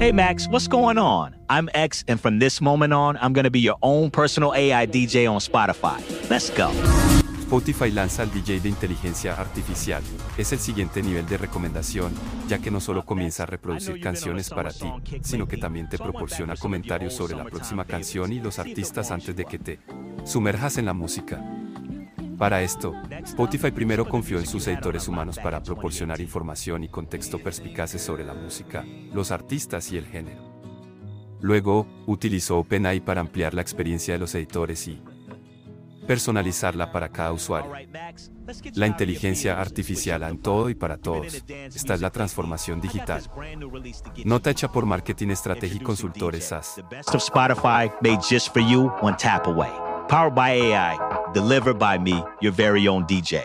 Hey Max, what's going on? I'm X, and from this moment on, I'm gonna be your own personal AI DJ on Spotify. Let's go. Spotify lanza al DJ de inteligencia artificial. Es el siguiente nivel de recomendación, ya que no solo comienza a reproducir canciones para ti, sino que también te proporciona comentarios sobre la próxima canción y los artistas antes de que te sumerjas en la música. Para esto, Spotify primero confió en sus editores humanos para proporcionar información y contexto perspicaces sobre la música, los artistas y el género. Luego, utilizó OpenAI para ampliar la experiencia de los editores y personalizarla para cada usuario. La inteligencia artificial en todo y para todos. Esta es la transformación digital. Nota hecha por Marketing Estrategy Consultores SAS. Powered by AI, delivered by me, your very own DJ.